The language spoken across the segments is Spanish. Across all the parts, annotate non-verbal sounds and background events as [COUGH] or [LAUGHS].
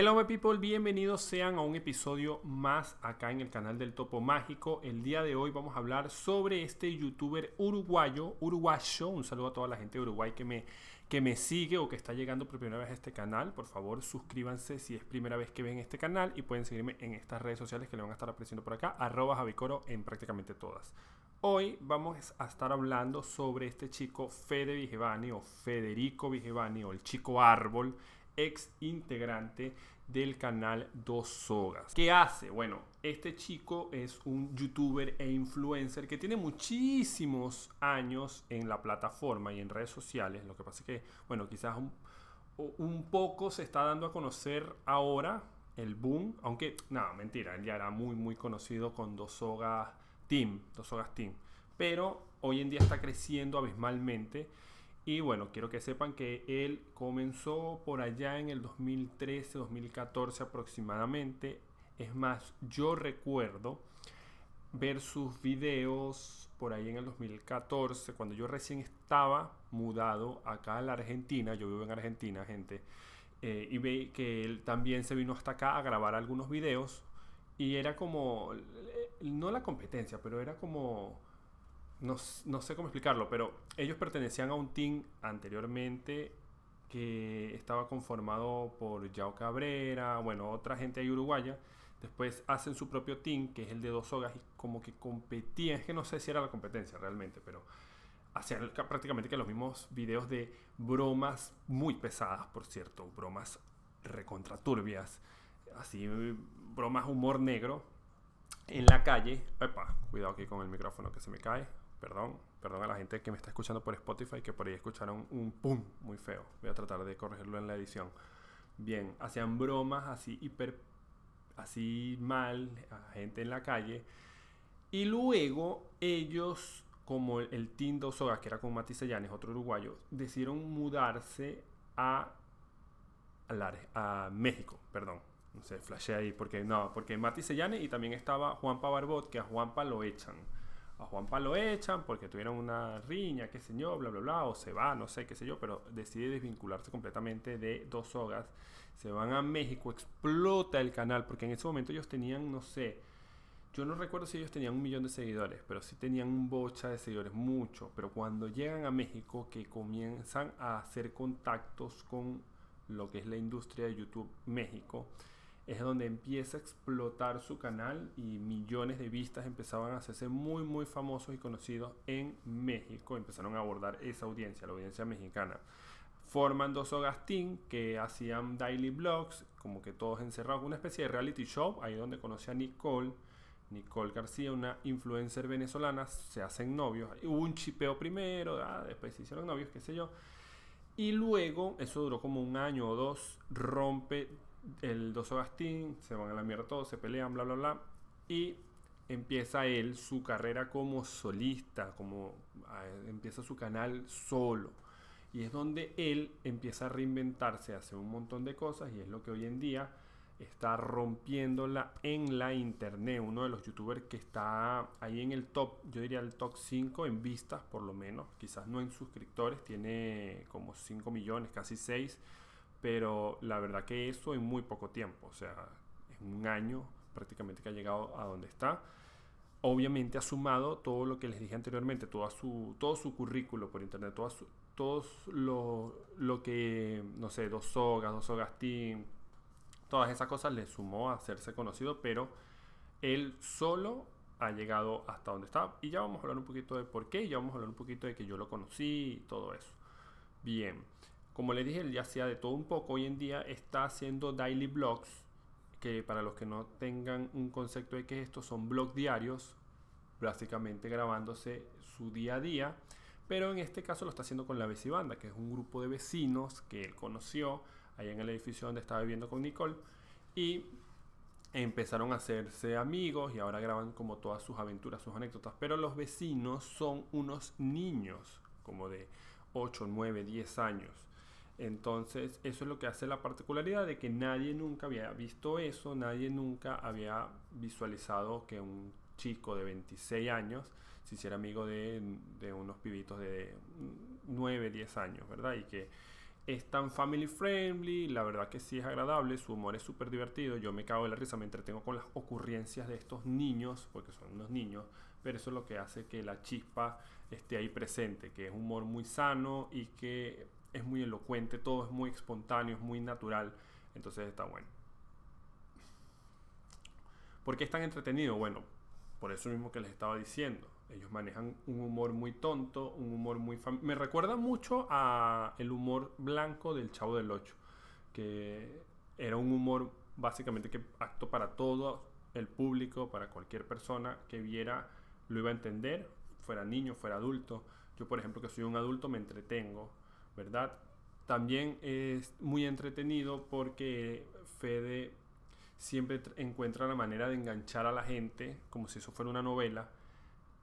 Hello my people, bienvenidos sean a un episodio más acá en el canal del Topo Mágico. El día de hoy vamos a hablar sobre este youtuber uruguayo, uruguayo. Un saludo a toda la gente de Uruguay que me, que me sigue o que está llegando por primera vez a este canal. Por favor, suscríbanse si es primera vez que ven este canal y pueden seguirme en estas redes sociales que le van a estar apareciendo por acá, arroba Javicoro en prácticamente todas. Hoy vamos a estar hablando sobre este chico Fede Vigevani o Federico Vigevani o el chico árbol ex integrante del canal Dos Sogas. ¿Qué hace? Bueno, este chico es un youtuber e influencer que tiene muchísimos años en la plataforma y en redes sociales. Lo que pasa es que, bueno, quizás un, poco se está dando a conocer ahora el boom, aunque, no, mentira, él ya era muy, muy conocido con Dos Team, Dos Sogas Team. Pero hoy en día está creciendo abismalmente y bueno, quiero que sepan que él comenzó por allá en el 2013, 2014 aproximadamente. Es más, yo recuerdo ver sus videos por ahí en el 2014, cuando yo recién estaba mudado acá a la Argentina. Yo vivo en Argentina, gente. Eh, y ve que él también se vino hasta acá a grabar algunos videos. Y era como, eh, no la competencia, pero era como no, sé cómo explicarlo, pero ellos pertenecían a un team anteriormente que estaba conformado por Yao Cabrera, bueno, otra gente ahí uruguaya. Después hacen su propio team, que es el de dos sogas, y como que competían. Es que no sé si era la competencia realmente, pero hacían prácticamente que los mismos videos de bromas muy pesadas, por cierto, bromas recontraturbias, así, bromas humor negro en la calle. Cuidado aquí con el micrófono que se me cae. Perdón, perdón a la gente que me está escuchando por Spotify que por ahí escucharon un pum muy feo. Voy a tratar de corregirlo en la edición. Bien, hacían bromas así hiper, así mal a gente en la calle. Y luego ellos, como el, Team Dos que era con Mati Sellanes, otro uruguayo, decidieron mudarse a, a, a México, perdón. No sé, flashé ahí, porque no, porque Mati Sellanes y también estaba Juanpa Barbot, que a Juanpa lo echan a Juanpa lo echan porque tuvieron una riña, qué sé yo, bla, bla, bla, o se va, no sé, qué sé yo, pero decide desvincularse completamente de dos sogas. Se van a México, explota el canal, porque en ese momento ellos tenían, no sé, yo no recuerdo si ellos tenían un millón de seguidores, pero sí tenían un bocha de seguidores, mucho. Pero cuando llegan a México, que comienzan a hacer contactos con lo que es la industria de YouTube México, es donde empieza a explotar su canal y millones de vistas empezaban a hacerse muy muy famosos y conocidos en México. Empezaron a abordar esa audiencia, la audiencia mexicana. Forman dos Ogastín que hacían daily blogs, como que todos encerrados, una especie de reality show, ahí donde conocí a Nicole. Nicole García, una influencer venezolana, se hacen novios. Hubo un chipeo primero, ah, después se hicieron novios, qué sé yo. Y luego, eso duró como un año o dos, rompe el Dos Gastín, se van a la mierda todos, se pelean, bla, bla, bla. Y empieza él su carrera como solista, como empieza su canal solo. Y es donde él empieza a reinventarse, hace un montón de cosas y es lo que hoy en día está rompiéndola en la internet. Uno de los youtubers que está ahí en el top, yo diría el top 5 en vistas por lo menos, quizás no en suscriptores, tiene como 5 millones, casi 6 pero la verdad que eso en muy poco tiempo, o sea, en un año prácticamente que ha llegado a donde está. Obviamente ha sumado todo lo que les dije anteriormente, todo su, todo su currículo por internet, todo, todo lo, lo, que, no sé, dos sogas, dos sogas team, todas esas cosas le sumó a hacerse conocido, pero él solo ha llegado hasta donde está. Y ya vamos a hablar un poquito de por qué, ya vamos a hablar un poquito de que yo lo conocí y todo eso. Bien, como le dije, él ya hacía de todo un poco. Hoy en día está haciendo daily blogs, que para los que no tengan un concepto de qué es esto, son blogs diarios, básicamente grabándose su día a día. Pero en este caso lo está haciendo con la Banda, que es un grupo de vecinos que él conoció allá en el edificio donde estaba viviendo con Nicole. Y empezaron a hacerse amigos y ahora graban como todas sus aventuras, sus anécdotas. Pero los vecinos son unos niños, como de 8, 9, 10 años. Entonces, eso es lo que hace la particularidad de que nadie nunca había visto eso, nadie nunca había visualizado que un chico de 26 años se hiciera amigo de, unos pibitos de 9, 10 años, ¿verdad? Y que es tan family friendly, la verdad que sí es agradable, su humor es súper divertido, yo me cago de la risa, me entretengo con las ocurrencias de estos niños, porque son unos niños, pero eso es lo que hace que la chispa esté ahí presente, que es humor muy sano y que es muy elocuente, todo es muy espontáneo, es muy natural, entonces está bueno. ¿Por qué es tan entretenido? Bueno, por eso mismo que les estaba diciendo. Ellos manejan un humor muy tonto, un humor muy... Me recuerda mucho a el humor blanco del Chavo del Ocho, que era un humor básicamente que acto para todo el público, para cualquier persona que viera, lo iba a entender, fuera niño, fuera adulto. Yo, por ejemplo, que soy un adulto, me entretengo, ¿verdad? También es muy entretenido porque Fede siempre encuentra la manera de enganchar a la gente, como si eso fuera una novela,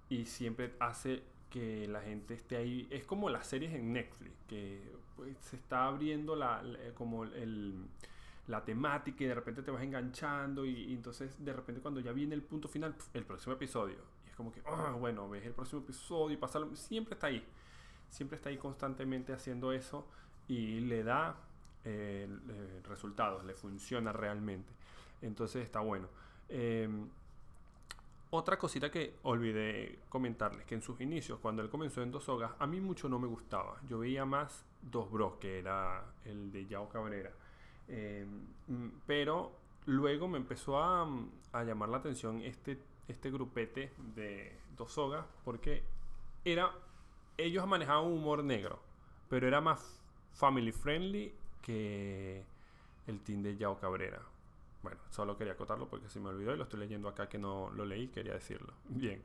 y siempre hace que la gente esté ahí. Es como las series en Netflix, que pues, se está abriendo la, como el, la temática y de repente te vas enganchando y, entonces de repente cuando ya viene el punto final, el próximo episodio. Y es como que, ah, bueno, ves el próximo episodio y pasa Siempre está ahí. Siempre está ahí constantemente haciendo eso y le da eh, resultados, le funciona realmente. Entonces está bueno. Em, otra cosita que olvidé comentarles, que en sus inicios, cuando él comenzó en Dos Hogas, a mí mucho no me gustaba. Yo veía más Dos Bros, que era el de Yao Cabrera. Em, pero luego me empezó a, a, llamar la atención este, este grupete de Dos Hogas, porque era, ellos manejaban un humor negro, pero era más family friendly que el team de Yao Cabrera. Bueno, solo quería acotarlo porque se me olvidó y lo estoy leyendo acá que no lo leí, quería decirlo. [LAUGHS] Bien.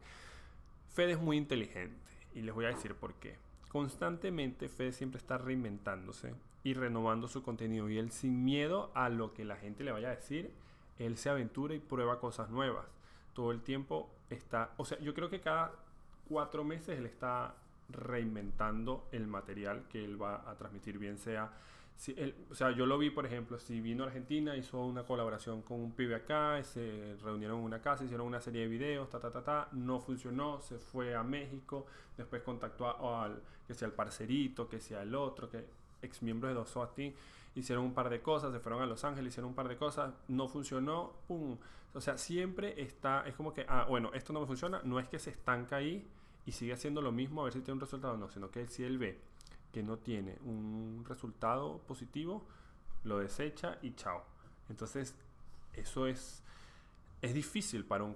Fede es muy inteligente y les voy a decir por qué. Constantemente Fede siempre está reinventándose y renovando su contenido y él sin miedo a lo que la gente le vaya a decir, él se aventura y prueba cosas nuevas. Todo el tiempo está, o sea, yo creo que cada cuatro meses él está reinventando el material que él va a transmitir, bien sea si o sea, yo lo vi, por ejemplo, si vino a Argentina, hizo una colaboración con un pibe acá, se reunieron en una casa, hicieron una serie de videos, ta, ta, ta, ta, no funcionó, se fue a México, después contactó al, que sea el parcerito, que sea el otro, que ex miembros de Dos Team, hicieron un par de cosas, se fueron a Los Ángeles, hicieron un par de cosas, no funcionó, pum. O sea, siempre está, es como que, ah, bueno, esto no me funciona, no es que se estanca ahí y sigue haciendo lo mismo a ver si tiene un resultado o no, sino que si él ve que no tiene un resultado positivo, lo desecha y chao. Entonces, eso es, es difícil para un,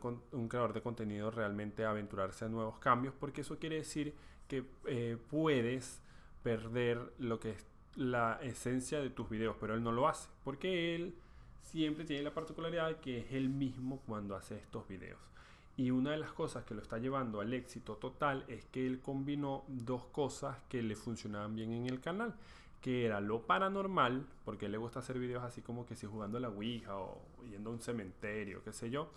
creador de contenido realmente aventurarse a nuevos cambios, porque eso quiere decir que eh, puedes perder lo que es la esencia de tus videos, pero él no lo hace, porque él siempre tiene la particularidad que es él mismo cuando hace estos videos. Y una de las cosas que lo está llevando al éxito total es que él combinó dos cosas que le funcionaban bien en el canal, que era lo paranormal, porque le gusta hacer videos así como que si jugando a la Ouija o yendo a un cementerio, qué sé yo.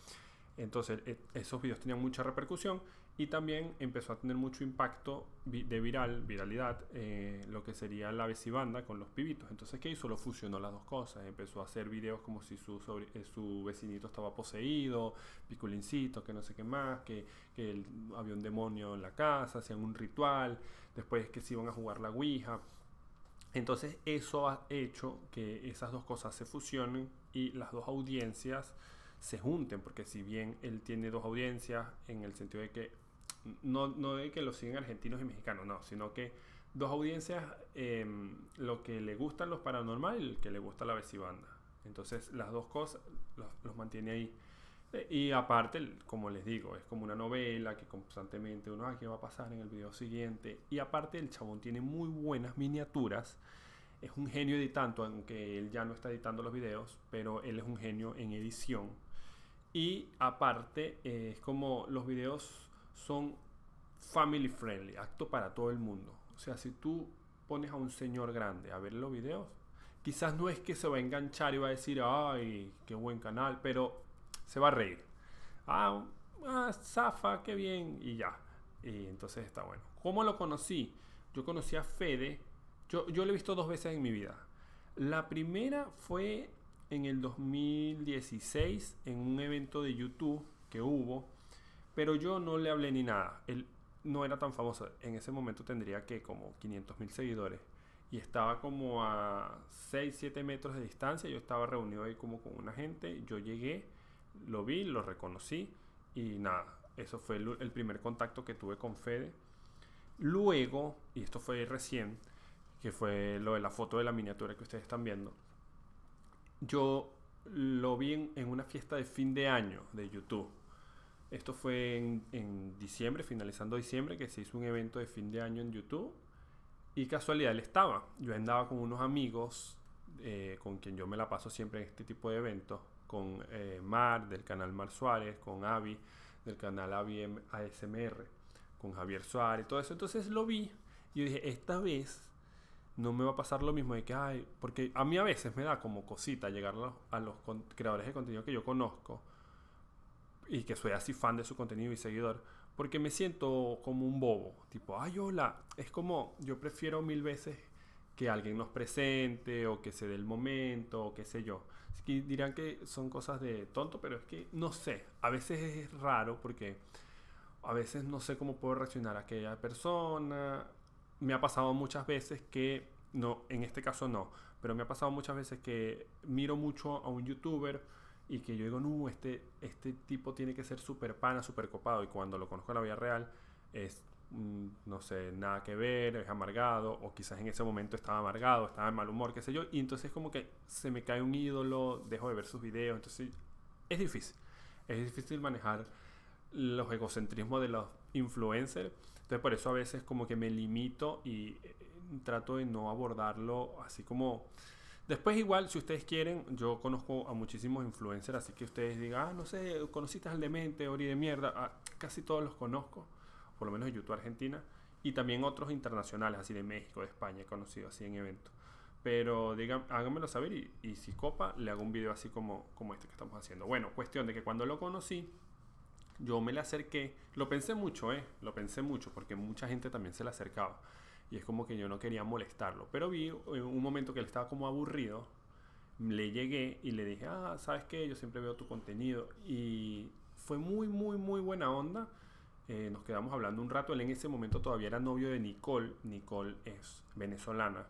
Entonces e, esos videos tenían mucha repercusión y también empezó a tener mucho impacto de viral, viralidad, eh, lo que sería la vecibanda con los pibitos. Entonces, ¿qué hizo? Lo fusionó las dos cosas. Empezó a hacer videos como si su, eh, su vecinito estaba poseído, piculincito, que no sé qué más, que, que había un demonio en la casa, hacían un ritual, después que se iban a jugar la Ouija. Entonces, eso ha hecho que esas dos cosas se fusionen y las dos audiencias se junten, porque si bien él tiene dos audiencias, en el sentido de que no, no de que lo siguen argentinos y mexicanos, no, sino que dos audiencias, em, lo que le gustan los paranormal y el que le gusta la banda Entonces las dos cosas los, mantiene ahí. Eh, y aparte, como les digo, es como una novela que constantemente uno, ah, ¿qué va a pasar en el video siguiente? Y aparte el chabón tiene muy buenas miniaturas. Es un genio editando, aunque él ya no está editando los videos, pero él es un genio en edición. Y aparte, eh, es como los videos son family friendly, acto para todo el mundo. O sea, si tú pones a un señor grande a ver los videos, quizás no es que se va a enganchar y va a decir, ay, qué buen canal, pero se va a reír. Ah, ah zafa, qué bien, y ya. Y entonces está bueno. ¿Cómo lo conocí? Yo conocí a Fede, yo, yo lo he visto dos veces en mi vida. La primera fue en el 2016 en un evento de YouTube que hubo pero yo no le hablé ni nada. Él no era tan famoso. En ese momento tendría que como 500 mil seguidores. y estaba como a 6, 7 metros de distancia. Yo estaba reunido ahí como con una gente. Yo llegué, lo vi, lo reconocí y nada, eso fue el, el primer contacto que tuve con Fede. Luego, y esto fue recién, que fue lo de la foto de la miniatura que ustedes están viendo, yo lo vi en, una fiesta de fin de año de YouTube. Esto fue en, diciembre, finalizando diciembre, que se hizo un evento de fin de año en YouTube. Y casualidad, él estaba. Yo andaba con unos amigos eh, con quien yo me la paso siempre en este tipo de eventos. Con eh, Mar, del canal Mar Suárez, con Avi, del canal Avi ASMR, con Javier Suárez, todo eso. Entonces lo vi y dije, esta vez no me va a pasar lo mismo de que, ay, porque a mí a veces me da como cosita llegar a los, creadores de contenido que yo conozco y que soy así fan de su contenido y seguidor, porque me siento como un bobo, tipo, ay, hola, es como, yo prefiero mil veces que alguien nos presente o que se dé el momento o qué sé yo. que dirán que son cosas de tonto, pero es que no sé, a veces es raro porque a veces no sé cómo puedo reaccionar a aquella persona, me ha pasado muchas veces que, no, en este caso no, pero me ha pasado muchas veces que miro mucho a un youtuber y que yo digo, no, este, este tipo tiene que ser súper pana, súper copado. Y cuando lo conozco en la vida real, es, mm, no sé, nada que ver, es amargado, o quizás en ese momento estaba amargado, estaba en mal humor, qué sé yo. Y entonces como que se me cae un ídolo, dejo de ver sus videos. Entonces es difícil. Es difícil manejar los egocentrismos de los influencers entonces por eso a veces como que me limito y eh, trato de no abordarlo así como... Después igual, si ustedes quieren, yo conozco a muchísimos influencers, así que ustedes digan, ah, no sé, conociste al demente, Ori de mierda, ah, casi todos los conozco, por lo menos de YouTube Argentina, y también otros internacionales, así de México, de España, he conocido así en eventos. Pero digan, háganmelo saber y, y, si copa, le hago un video así como, como este que estamos haciendo. Bueno, cuestión de que cuando lo conocí, yo me le acerqué, lo pensé mucho, ¿eh? Lo pensé mucho porque mucha gente también se le acercaba. Y es como que yo no quería molestarlo. Pero vi en un momento que él estaba como aburrido. Le llegué y le dije, ah, ¿sabes qué? Yo siempre veo tu contenido. Y fue muy, muy, muy buena onda. Eh, nos quedamos hablando un rato. Él en ese momento todavía era novio de Nicole. Nicole es venezolana.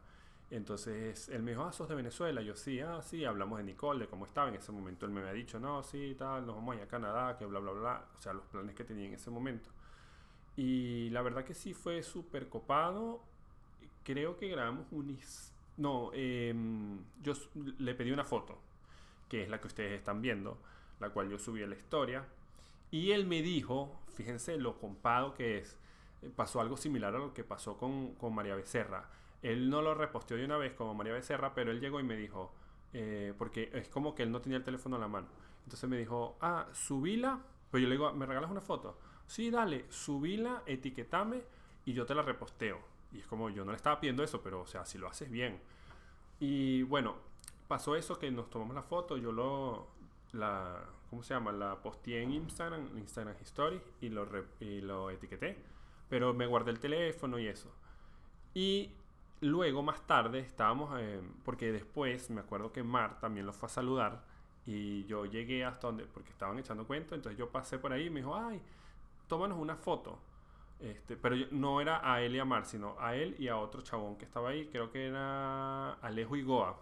Entonces él me dijo, ah, sos de Venezuela. Yo sí, ah, sí, hablamos de Nicole, de cómo estaba. En ese momento él me había dicho, no, sí, tal, nos vamos a ir a Canadá, que bla, bla, bla. O sea, los planes que tenía en ese momento. Y la verdad que sí fue súper copado. Creo que grabamos un... No, em, yo le pedí una foto, que es la que ustedes están viendo, la cual yo subí a la historia. Y él me dijo, fíjense lo compado que es, eh, pasó algo similar a lo que pasó con, con María Becerra él no lo reposteó de una vez como María Becerra, pero él llegó y me dijo, eh, porque es como que él no tenía el teléfono a la mano. Entonces me dijo, ah, subíla. Pues yo le digo, ¿me regalas una foto? Sí, dale, subíla, etiquetame y yo te la reposteo. Y es como, yo no le estaba pidiendo eso, pero o sea, si lo haces bien. Y bueno, pasó eso que nos tomamos la foto, yo lo, la, ¿cómo se llama? La posteé en Instagram, Instagram Stories y lo, y lo etiqueté. Pero me guardé el teléfono y eso. Y luego, más tarde, estábamos, eh, porque después me acuerdo que Mar también lo fue a saludar y yo llegué hasta donde, porque estaban echando cuento, entonces yo pasé por ahí y me dijo, ay, tómanos una foto. Este, pero no era a él y a Mar, sino a él y a otro chabón que estaba ahí, creo que era Alejo y Goa.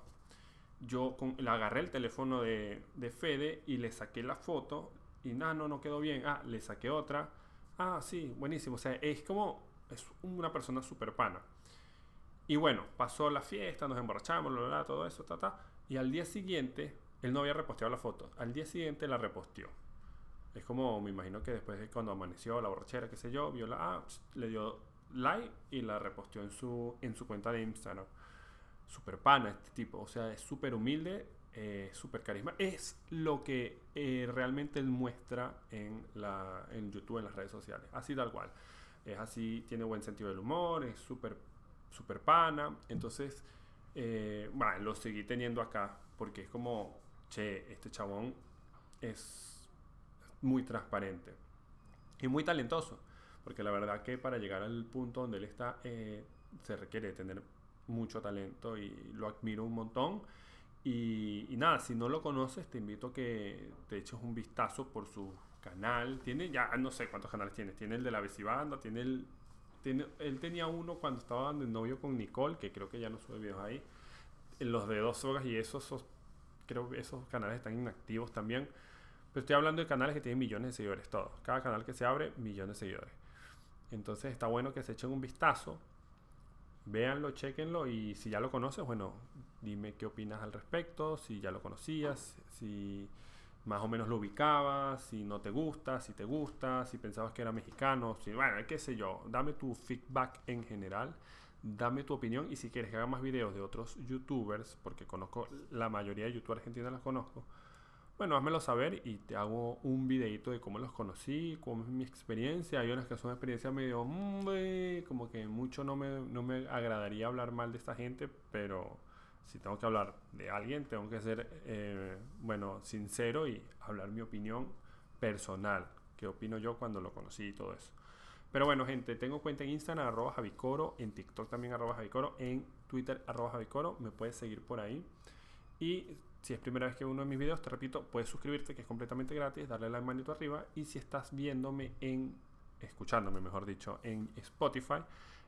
Yo le agarré el teléfono de, de Fede y le saqué la foto y nada, no, no quedó bien. Ah, le saqué otra. Ah, sí, buenísimo. O sea, es como, es una persona súper pana. Y bueno, pasó la fiesta, nos emborrachamos, todo eso, ta, ta. Y al día siguiente, él no había reposteado la foto. Al día siguiente la reposteó. Es como, me imagino que después de cuando amaneció la borrachera, qué sé yo, vio la, ah, le dio like y la reposteó en su, en su cuenta de Instagram. Super pana este tipo, o sea, es súper humilde, eh, súper carisma. Es lo que eh, realmente él muestra en, la, en YouTube, en las redes sociales. Así tal cual. Es así, tiene buen sentido del humor, es súper super pana. Entonces, eh, bueno, lo seguí teniendo acá porque es como, che, este chabón es muy transparente y muy talentoso. Porque la verdad que para llegar al punto donde él está, eh, se requiere tener mucho talento y lo admiro un montón. Y, y, nada, si no lo conoces, te invito a que te eches un vistazo por su canal. Tiene ya, no sé cuántos canales tiene. Tiene el de la Besibanda, tiene el él tenía uno cuando estaba de novio con Nicole, que creo que ya no sube videos ahí. Los de dos horas y esos, creo que esos canales están inactivos también. Pero estoy hablando de canales que tienen millones de seguidores, todos. Cada canal que se abre, millones de seguidores. Entonces está bueno que se echen un vistazo, véanlo, chequenlo y si ya lo conoces, bueno, dime qué opinas al respecto, si ya lo conocías, si más o menos lo ubicabas, si no te gusta, si te gusta, si pensabas que era mexicano, si, bueno, qué sé yo, dame tu feedback en general, dame tu opinión y si quieres que haga más videos de otros youtubers, porque conozco la mayoría de youtubers argentinos los conozco, bueno, házmelo saber y te hago un videito de cómo los conocí, cómo es mi experiencia. Hay unas que son experiencias medio, mm, como que mucho no me, no me agradaría hablar mal de esta gente, pero si tengo que hablar de alguien, tengo que ser, eh, bueno, sincero y hablar mi opinión personal. ¿Qué opino yo cuando lo conocí y todo eso? Pero bueno, gente, tengo cuenta en Instagram, arroba Javicoro, en TikTok también, arroba Javicoro, en Twitter, arroba Javicoro, me puedes seguir por ahí. Y si es primera vez que uno de mis videos, te repito, puedes suscribirte, que es completamente gratis, darle la manito arriba. Y si estás viéndome en, escuchándome mejor dicho, en Spotify,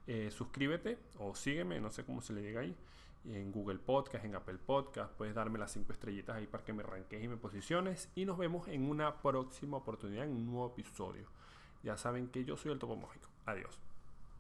eh, suscríbete o sígueme, no sé cómo se le diga ahí, en Google Podcast, en Apple Podcast, puedes darme las cinco estrellitas ahí para que me ranques y me posiciones. Y nos vemos en una próxima oportunidad, en un nuevo episodio. Ya saben que yo soy el Topo Mágico. Adiós.